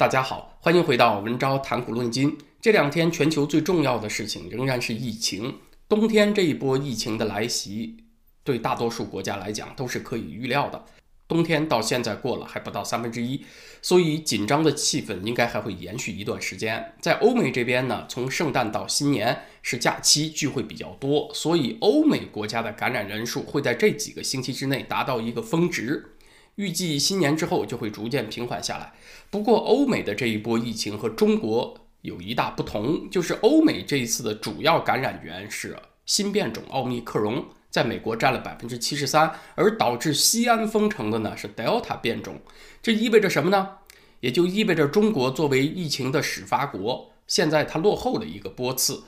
大家好，欢迎回到文昭谈股论金。这两天全球最重要的事情仍然是疫情。冬天这一波疫情的来袭，对大多数国家来讲都是可以预料的。冬天到现在过了还不到三分之一，所以紧张的气氛应该还会延续一段时间。在欧美这边呢，从圣诞到新年是假期，聚会比较多，所以欧美国家的感染人数会在这几个星期之内达到一个峰值。预计新年之后就会逐渐平缓下来。不过，欧美的这一波疫情和中国有一大不同，就是欧美这一次的主要感染源是新变种奥密克戎，在美国占了百分之七十三，而导致西安封城的呢是 Delta 变种。这意味着什么呢？也就意味着中国作为疫情的始发国，现在它落后了一个波次。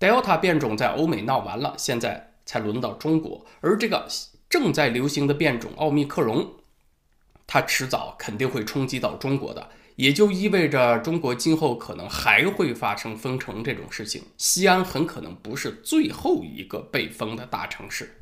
Delta 变种在欧美闹完了，现在才轮到中国，而这个正在流行的变种奥密克戎。它迟早肯定会冲击到中国的，也就意味着中国今后可能还会发生封城这种事情。西安很可能不是最后一个被封的大城市。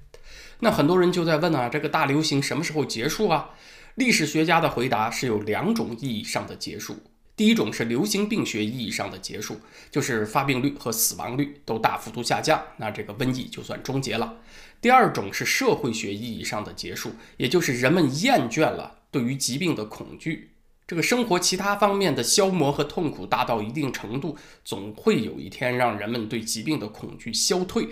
那很多人就在问啊，这个大流行什么时候结束啊？历史学家的回答是有两种意义上的结束。第一种是流行病学意义上的结束，就是发病率和死亡率都大幅度下降，那这个瘟疫就算终结了。第二种是社会学意义上的结束，也就是人们厌倦了对于疾病的恐惧，这个生活其他方面的消磨和痛苦大到一定程度，总会有一天让人们对疾病的恐惧消退。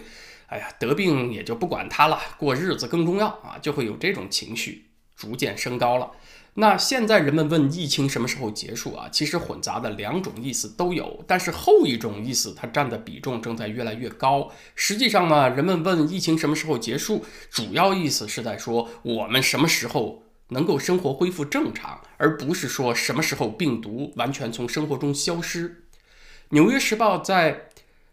哎呀，得病也就不管它了，过日子更重要啊，就会有这种情绪逐渐升高了。那现在人们问疫情什么时候结束啊？其实混杂的两种意思都有，但是后一种意思它占的比重正在越来越高。实际上呢，人们问疫情什么时候结束，主要意思是在说我们什么时候能够生活恢复正常，而不是说什么时候病毒完全从生活中消失。《纽约时报》在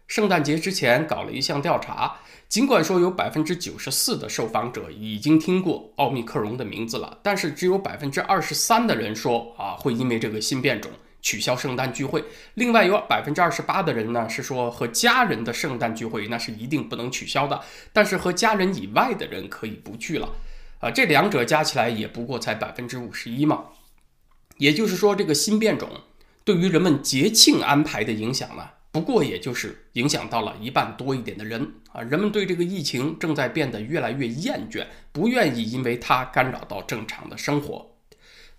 圣诞节之前搞了一项调查。尽管说有百分之九十四的受访者已经听过奥密克戎的名字了，但是只有百分之二十三的人说啊会因为这个新变种取消圣诞聚会。另外有百分之二十八的人呢是说和家人的圣诞聚会那是一定不能取消的，但是和家人以外的人可以不去了。啊，这两者加起来也不过才百分之五十一嘛。也就是说，这个新变种对于人们节庆安排的影响呢？不过，也就是影响到了一半多一点的人啊，人们对这个疫情正在变得越来越厌倦，不愿意因为它干扰到正常的生活。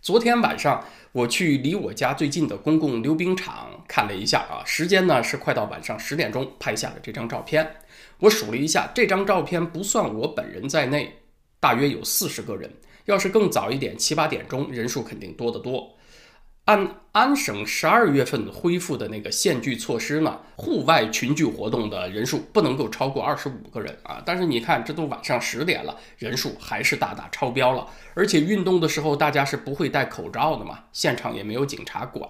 昨天晚上，我去离我家最近的公共溜冰场看了一下啊，时间呢是快到晚上十点钟，拍下了这张照片。我数了一下，这张照片不算我本人在内，大约有四十个人。要是更早一点，七八点钟，人数肯定多得多。按安省十二月份恢复的那个限聚措施呢，户外群聚活动的人数不能够超过二十五个人啊。但是你看，这都晚上十点了，人数还是大大超标了。而且运动的时候，大家是不会戴口罩的嘛，现场也没有警察管。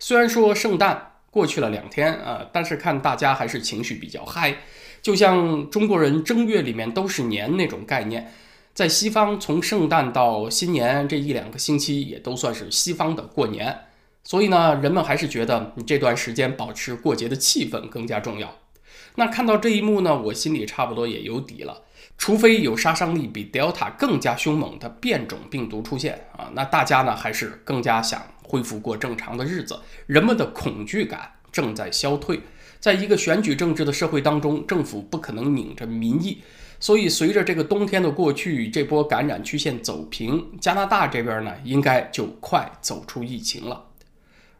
虽然说圣诞过去了两天啊，但是看大家还是情绪比较嗨，就像中国人正月里面都是年那种概念。在西方，从圣诞到新年这一两个星期也都算是西方的过年，所以呢，人们还是觉得你这段时间保持过节的气氛更加重要。那看到这一幕呢，我心里差不多也有底了。除非有杀伤力比 Delta 更加凶猛的变种病毒出现啊，那大家呢还是更加想恢复过正常的日子。人们的恐惧感正在消退，在一个选举政治的社会当中，政府不可能拧着民意。所以，随着这个冬天的过去，这波感染曲线走平，加拿大这边呢，应该就快走出疫情了。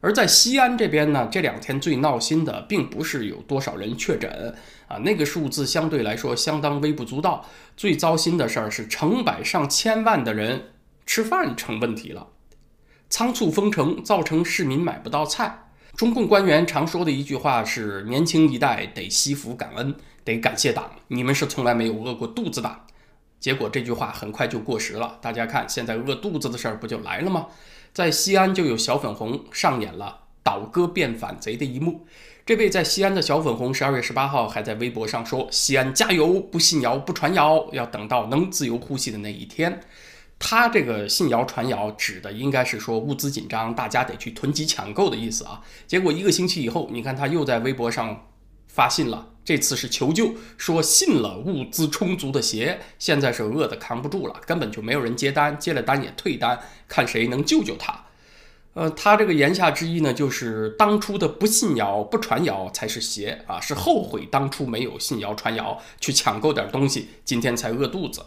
而在西安这边呢，这两天最闹心的，并不是有多少人确诊啊，那个数字相对来说相当微不足道。最糟心的事儿是，成百上千万的人吃饭成问题了，仓促封城造成市民买不到菜。中共官员常说的一句话是：“年轻一代得惜福感恩，得感谢党，你们是从来没有饿过肚子的。”结果这句话很快就过时了。大家看，现在饿肚子的事儿不就来了吗？在西安就有小粉红上演了倒戈变反贼的一幕。这位在西安的小粉红，十二月十八号还在微博上说：“西安加油，不信谣，不传谣，要等到能自由呼吸的那一天。”他这个信谣传谣指的应该是说物资紧张，大家得去囤积抢购的意思啊。结果一个星期以后，你看他又在微博上发信了，这次是求救，说信了物资充足的邪，现在是饿得扛不住了，根本就没有人接单，接了单也退单，看谁能救救他。呃，他这个言下之意呢，就是当初的不信谣、不传谣才是邪啊，是后悔当初没有信谣传谣，去抢购点东西，今天才饿肚子。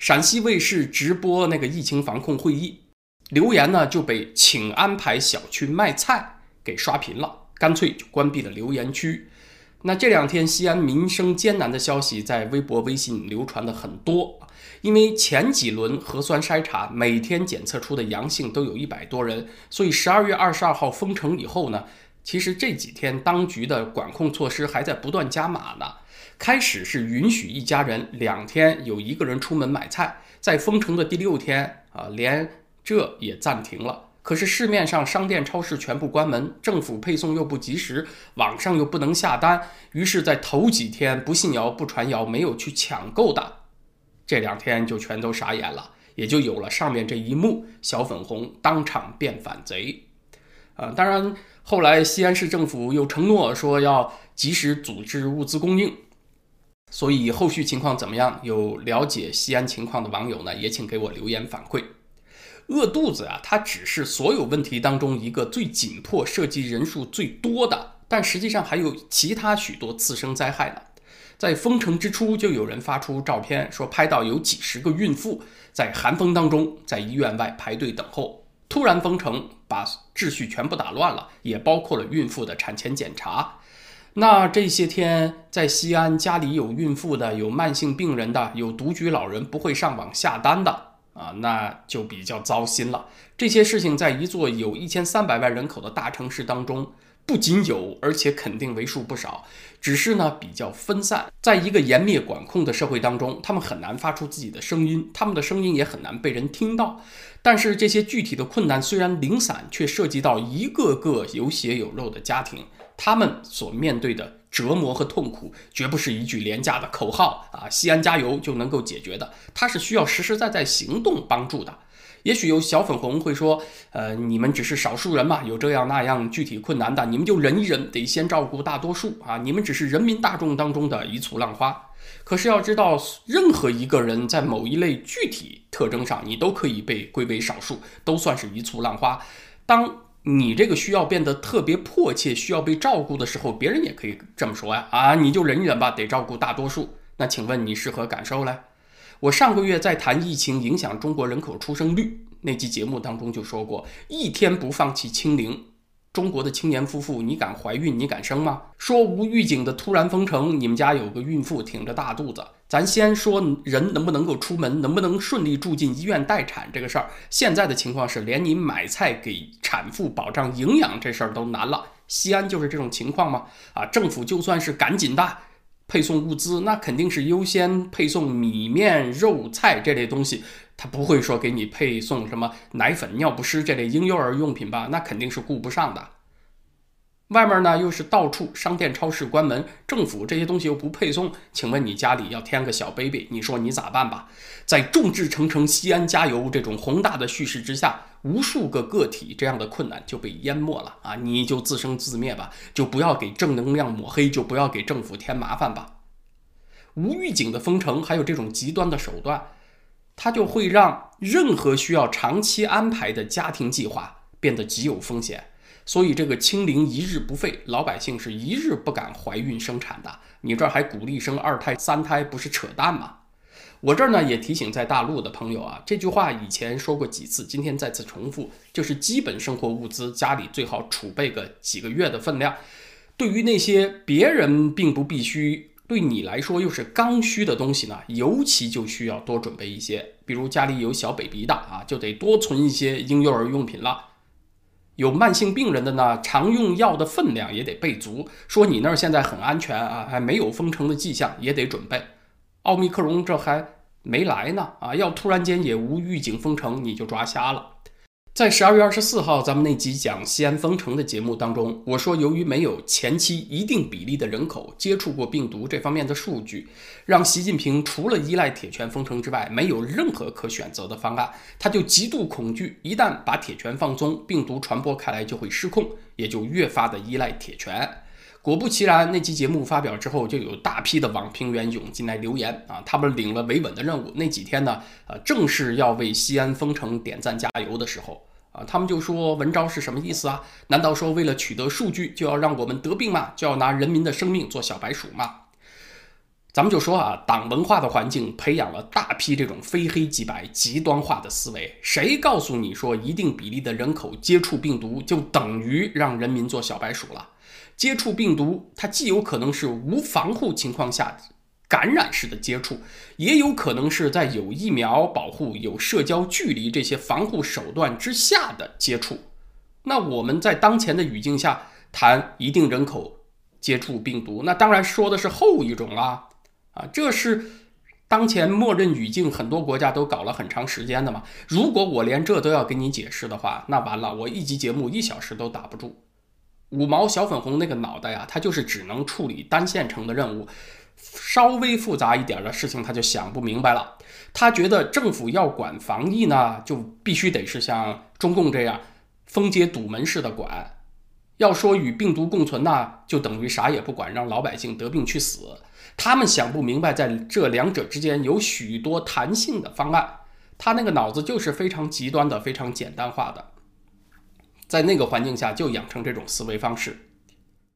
陕西卫视直播那个疫情防控会议，留言呢就被请安排小区卖菜给刷屏了，干脆就关闭了留言区。那这两天西安民生艰难的消息在微博、微信流传的很多，因为前几轮核酸筛查每天检测出的阳性都有一百多人，所以十二月二十二号封城以后呢，其实这几天当局的管控措施还在不断加码呢。开始是允许一家人两天有一个人出门买菜，在封城的第六天啊，连这也暂停了。可是市面上商店、超市全部关门，政府配送又不及时，网上又不能下单，于是，在头几天不信谣、不传谣、没有去抢购的，这两天就全都傻眼了，也就有了上面这一幕：小粉红当场变反贼。啊，当然后来西安市政府又承诺说要及时组织物资供应，所以后续情况怎么样？有了解西安情况的网友呢，也请给我留言反馈。饿肚子啊，它只是所有问题当中一个最紧迫、涉及人数最多的，但实际上还有其他许多次生灾害呢。在封城之初，就有人发出照片，说拍到有几十个孕妇在寒风当中在医院外排队等候。突然封城，把秩序全部打乱了，也包括了孕妇的产前检查。那这些天在西安，家里有孕妇的、有慢性病人的、有独居老人不会上网下单的。啊，那就比较糟心了。这些事情在一座有一千三百万人口的大城市当中，不仅有，而且肯定为数不少。只是呢，比较分散。在一个严密管控的社会当中，他们很难发出自己的声音，他们的声音也很难被人听到。但是这些具体的困难虽然零散，却涉及到一个个有血有肉的家庭，他们所面对的。折磨和痛苦绝不是一句廉价的口号啊！西安加油就能够解决的，它是需要实实在在行动帮助的。也许有小粉红会说，呃，你们只是少数人嘛，有这样那样具体困难的，你们就忍一忍，得先照顾大多数啊！你们只是人民大众当中的一簇浪花。可是要知道，任何一个人在某一类具体特征上，你都可以被归为少数，都算是一簇浪花。当你这个需要变得特别迫切，需要被照顾的时候，别人也可以这么说呀啊，你就忍一忍吧，得照顾大多数。那请问你是何感受嘞？我上个月在谈疫情影响中国人口出生率那期节目当中就说过，一天不放弃清零。中国的青年夫妇，你敢怀孕？你敢生吗？说无预警的突然封城，你们家有个孕妇挺着大肚子。咱先说人能不能够出门，能不能顺利住进医院待产这个事儿。现在的情况是，连你买菜给产妇保障营养这事儿都难了。西安就是这种情况吗？啊，政府就算是赶紧的配送物资，那肯定是优先配送米面肉菜这类东西。他不会说给你配送什么奶粉、尿不湿这类婴幼儿用品吧？那肯定是顾不上的。外面呢又是到处商店、超市关门，政府这些东西又不配送，请问你家里要添个小 baby，你说你咋办吧？在众志成城、西安加油这种宏大的叙事之下，无数个个体这样的困难就被淹没了啊！你就自生自灭吧，就不要给正能量抹黑，就不要给政府添麻烦吧。无预警的封城，还有这种极端的手段。它就会让任何需要长期安排的家庭计划变得极有风险，所以这个清零一日不废，老百姓是一日不敢怀孕生产的。你这儿还鼓励生二胎、三胎，不是扯淡吗？我这儿呢也提醒在大陆的朋友啊，这句话以前说过几次，今天再次重复，就是基本生活物资家里最好储备个几个月的分量。对于那些别人并不必须。对你来说又是刚需的东西呢，尤其就需要多准备一些。比如家里有小 baby 的啊，就得多存一些婴幼儿用品了。有慢性病人的呢，常用药的分量也得备足。说你那儿现在很安全啊，还没有封城的迹象，也得准备。奥密克戎这还没来呢啊，要突然间也无预警封城，你就抓瞎了。在十二月二十四号，咱们那集讲西安封城的节目当中，我说，由于没有前期一定比例的人口接触过病毒这方面的数据，让习近平除了依赖铁拳封城之外，没有任何可选择的方案。他就极度恐惧，一旦把铁拳放松，病毒传播开来就会失控，也就越发的依赖铁拳。果不其然，那期节目发表之后，就有大批的网评员涌进来留言啊，他们领了维稳的任务。那几天呢，呃，正是要为西安封城点赞加油的时候啊，他们就说文昭是什么意思啊？难道说为了取得数据就要让我们得病吗？就要拿人民的生命做小白鼠吗？咱们就说啊，党文化的环境培养了大批这种非黑即白、极端化的思维。谁告诉你说一定比例的人口接触病毒就等于让人民做小白鼠了？接触病毒，它既有可能是无防护情况下感染式的接触，也有可能是在有疫苗保护、有社交距离这些防护手段之下的接触。那我们在当前的语境下谈一定人口接触病毒，那当然说的是后一种啦。啊，这是当前默认语境，很多国家都搞了很长时间的嘛。如果我连这都要跟你解释的话，那完了，我一集节目一小时都打不住。五毛小粉红那个脑袋呀，他就是只能处理单线程的任务，稍微复杂一点的事情他就想不明白了。他觉得政府要管防疫呢，就必须得是像中共这样封街堵门式的管。要说与病毒共存呢，就等于啥也不管，让老百姓得病去死。他们想不明白，在这两者之间有许多弹性的方案。他那个脑子就是非常极端的、非常简单化的，在那个环境下就养成这种思维方式。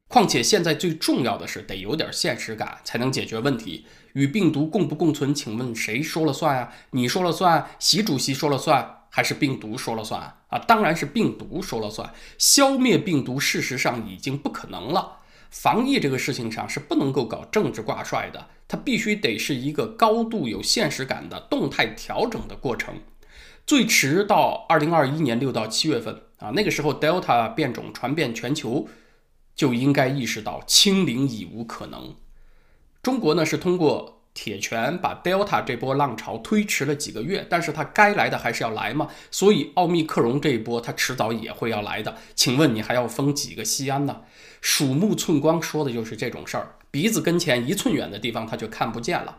况且现在最重要的是得有点现实感，才能解决问题。与病毒共不共存？请问谁说了算呀？你说了算？习主席说了算？还是病毒说了算啊？当然是病毒说了算。消灭病毒，事实上已经不可能了。防疫这个事情上是不能够搞政治挂帅的，它必须得是一个高度有现实感的动态调整的过程。最迟到二零二一年六到七月份啊，那个时候 Delta 变种传遍全球，就应该意识到清零已无可能。中国呢是通过。铁拳把 Delta 这波浪潮推迟了几个月，但是它该来的还是要来嘛，所以奥密克戎这一波它迟早也会要来的。请问你还要封几个西安呢？鼠目寸光说的就是这种事儿，鼻子跟前一寸远的地方它就看不见了。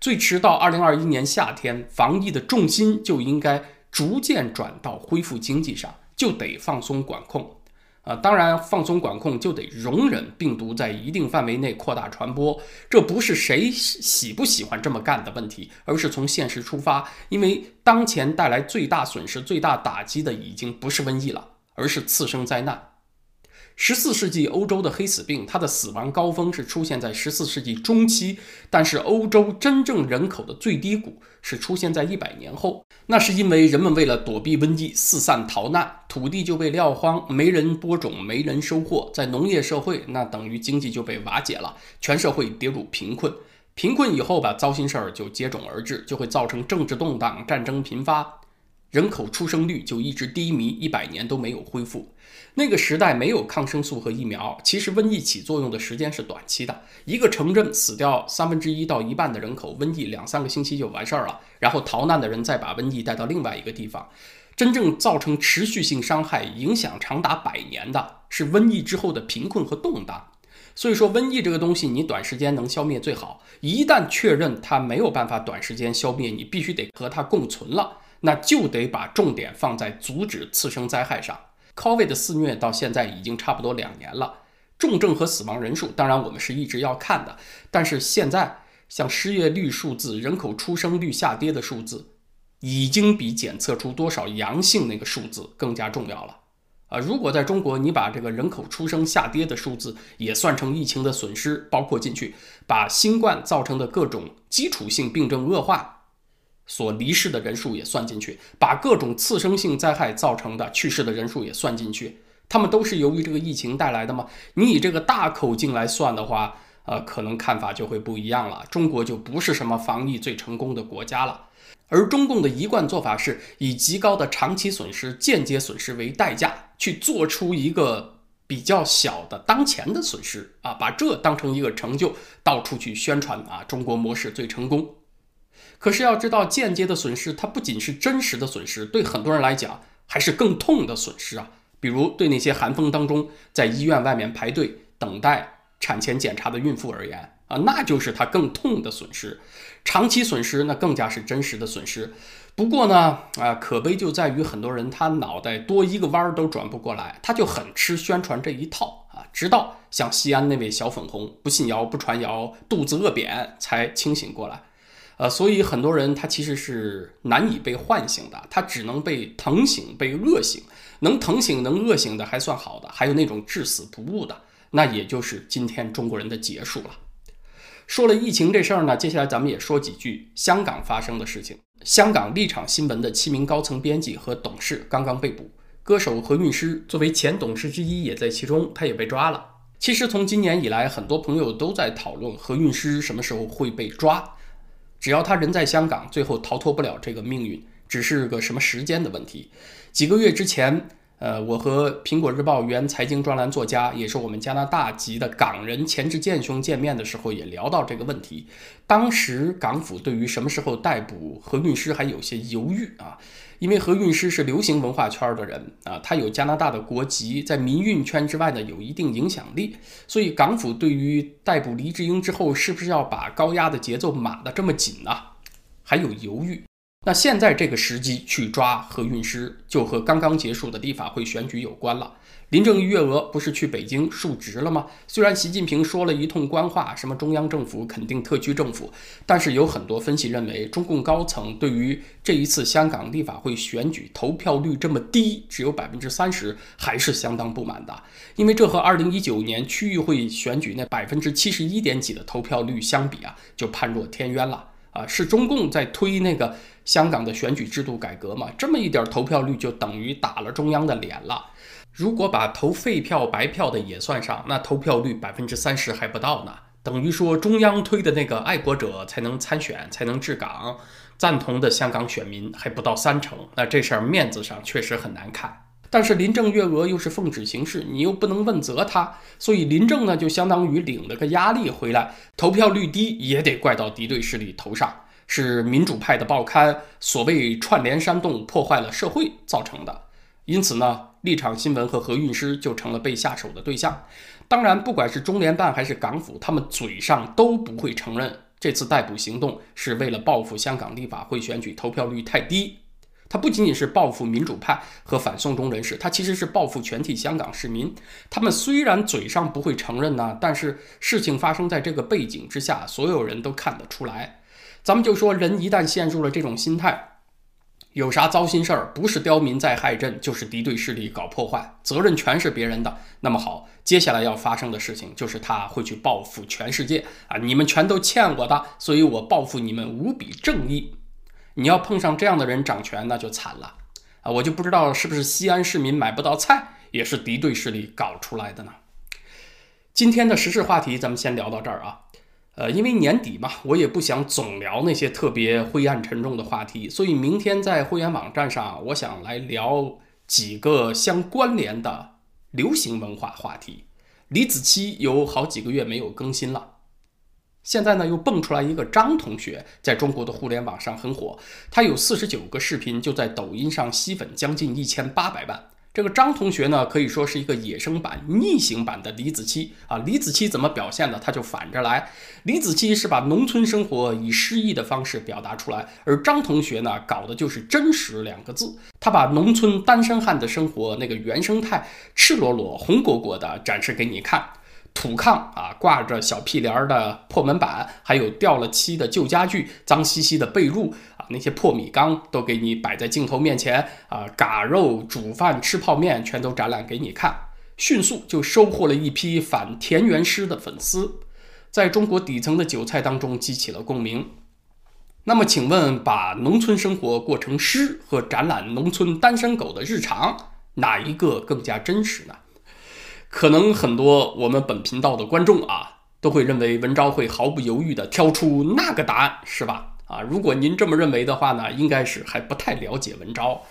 最迟到二零二一年夏天，防疫的重心就应该逐渐转到恢复经济上，就得放松管控。啊，当然，放松管控就得容忍病毒在一定范围内扩大传播，这不是谁喜不喜欢这么干的问题，而是从现实出发。因为当前带来最大损失、最大打击的已经不是瘟疫了，而是次生灾难。十四世纪欧洲的黑死病，它的死亡高峰是出现在十四世纪中期，但是欧洲真正人口的最低谷是出现在一百年后。那是因为人们为了躲避瘟疫四散逃难，土地就被撂荒，没人播种，没人收获。在农业社会，那等于经济就被瓦解了，全社会跌入贫困。贫困以后吧，糟心事儿就接踵而至，就会造成政治动荡、战争频发。人口出生率就一直低迷，一百年都没有恢复。那个时代没有抗生素和疫苗，其实瘟疫起作用的时间是短期的。一个城镇死掉三分之一到一半的人口，瘟疫两三个星期就完事儿了。然后逃难的人再把瘟疫带到另外一个地方，真正造成持续性伤害、影响长达百年的是瘟疫之后的贫困和动荡。所以说，瘟疫这个东西，你短时间能消灭最好。一旦确认它没有办法短时间消灭，你必须得和它共存了。那就得把重点放在阻止次生灾害上。Covid 的肆虐到现在已经差不多两年了，重症和死亡人数，当然我们是一直要看的。但是现在像失业率数字、人口出生率下跌的数字，已经比检测出多少阳性那个数字更加重要了。啊，如果在中国你把这个人口出生下跌的数字也算成疫情的损失，包括进去，把新冠造成的各种基础性病症恶化。所离世的人数也算进去，把各种次生性灾害造成的去世的人数也算进去，他们都是由于这个疫情带来的吗？你以这个大口径来算的话，呃，可能看法就会不一样了。中国就不是什么防疫最成功的国家了，而中共的一贯做法是以极高的长期损失、间接损失为代价，去做出一个比较小的当前的损失啊，把这当成一个成就，到处去宣传啊，中国模式最成功。可是要知道，间接的损失它不仅是真实的损失，对很多人来讲还是更痛的损失啊。比如对那些寒风当中在医院外面排队等待产前检查的孕妇而言啊，那就是他更痛的损失。长期损失那更加是真实的损失。不过呢，啊，可悲就在于很多人他脑袋多一个弯儿都转不过来，他就很吃宣传这一套啊。直到像西安那位小粉红不信谣不传谣，肚子饿扁才清醒过来。呃，所以很多人他其实是难以被唤醒的，他只能被疼醒、被饿醒。能疼醒、能饿醒的还算好的，还有那种至死不悟的，那也就是今天中国人的结束了。说了疫情这事儿呢，接下来咱们也说几句香港发生的事情。香港立场新闻的七名高层编辑和董事刚刚被捕，歌手何韵诗作为前董事之一也在其中，他也被抓了。其实从今年以来，很多朋友都在讨论何韵诗什么时候会被抓。只要他人在香港，最后逃脱不了这个命运，只是个什么时间的问题。几个月之前，呃，我和苹果日报原财经专栏作家，也是我们加拿大籍的港人钱志健兄见面的时候，也聊到这个问题。当时港府对于什么时候逮捕何韵诗还有些犹豫啊。因为何韵诗是流行文化圈的人啊，他有加拿大的国籍，在民运圈之外呢有一定影响力，所以港府对于逮捕黎智英之后，是不是要把高压的节奏码得这么紧呢？还有犹豫。那现在这个时机去抓何韵诗，就和刚刚结束的立法会选举有关了。林郑月娥不是去北京述职了吗？虽然习近平说了一通官话，什么中央政府肯定特区政府，但是有很多分析认为，中共高层对于这一次香港立法会选举投票率这么低，只有百分之三十，还是相当不满的。因为这和二零一九年区域会选举那百分之七十一点几的投票率相比啊，就判若天渊了啊！是中共在推那个香港的选举制度改革嘛？这么一点投票率就等于打了中央的脸了。如果把投废票、白票的也算上，那投票率百分之三十还不到呢。等于说中央推的那个爱国者才能参选，才能治港，赞同的香港选民还不到三成。那这事儿面子上确实很难看。但是林郑月娥又是奉旨行事，你又不能问责他，所以林郑呢就相当于领了个压力回来，投票率低也得怪到敌对势力头上，是民主派的报刊所谓串联煽动，破坏了社会造成的。因此呢。立场新闻和何韵诗就成了被下手的对象。当然，不管是中联办还是港府，他们嘴上都不会承认这次逮捕行动是为了报复香港立法会选举投票率太低。他不仅仅是报复民主派和反送中人士，他其实是报复全体香港市民。他们虽然嘴上不会承认呢，但是事情发生在这个背景之下，所有人都看得出来。咱们就说，人一旦陷入了这种心态。有啥糟心事儿，不是刁民在害朕，就是敌对势力搞破坏，责任全是别人的。那么好，接下来要发生的事情就是他会去报复全世界啊！你们全都欠我的，所以我报复你们无比正义。你要碰上这样的人掌权，那就惨了啊！我就不知道是不是西安市民买不到菜，也是敌对势力搞出来的呢？今天的时事话题，咱们先聊到这儿啊。呃，因为年底嘛，我也不想总聊那些特别灰暗沉重的话题，所以明天在会员网站上，我想来聊几个相关联的流行文化话题。李子柒有好几个月没有更新了，现在呢又蹦出来一个张同学，在中国的互联网上很火，他有四十九个视频，就在抖音上吸粉将近一千八百万。这个张同学呢，可以说是一个野生版、逆行版的李子柒啊。李子柒怎么表现的？他就反着来。李子柒是把农村生活以诗意的方式表达出来，而张同学呢，搞的就是真实两个字。他把农村单身汉的生活那个原生态，赤裸裸、红果果的展示给你看。土炕啊，挂着小屁帘儿的破门板，还有掉了漆的旧家具、脏兮兮的被褥啊，那些破米缸都给你摆在镜头面前啊，嘎肉、煮饭、吃泡面全都展览给你看，迅速就收获了一批反田园诗的粉丝，在中国底层的韭菜当中激起了共鸣。那么，请问，把农村生活过成诗和展览农村单身狗的日常，哪一个更加真实呢？可能很多我们本频道的观众啊，都会认为文昭会毫不犹豫地挑出那个答案，是吧？啊，如果您这么认为的话呢，应该是还不太了解文昭。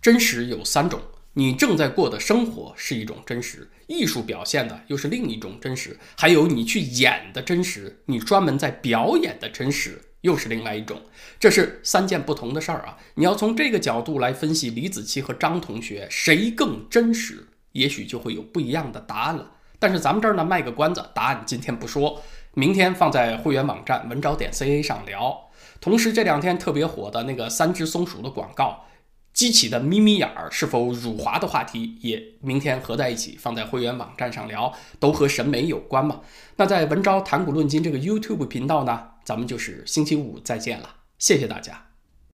真实有三种，你正在过的生活是一种真实，艺术表现的又是另一种真实，还有你去演的真实，你专门在表演的真实又是另外一种，这是三件不同的事儿啊。你要从这个角度来分析李子柒和张同学谁更真实。也许就会有不一样的答案了。但是咱们这儿呢卖个关子，答案今天不说，明天放在会员网站文招点 ca 上聊。同时这两天特别火的那个三只松鼠的广告，激起的眯眯眼儿是否辱华的话题，也明天合在一起放在会员网站上聊，都和审美有关嘛。那在文昭谈古论今这个 YouTube 频道呢，咱们就是星期五再见了，谢谢大家。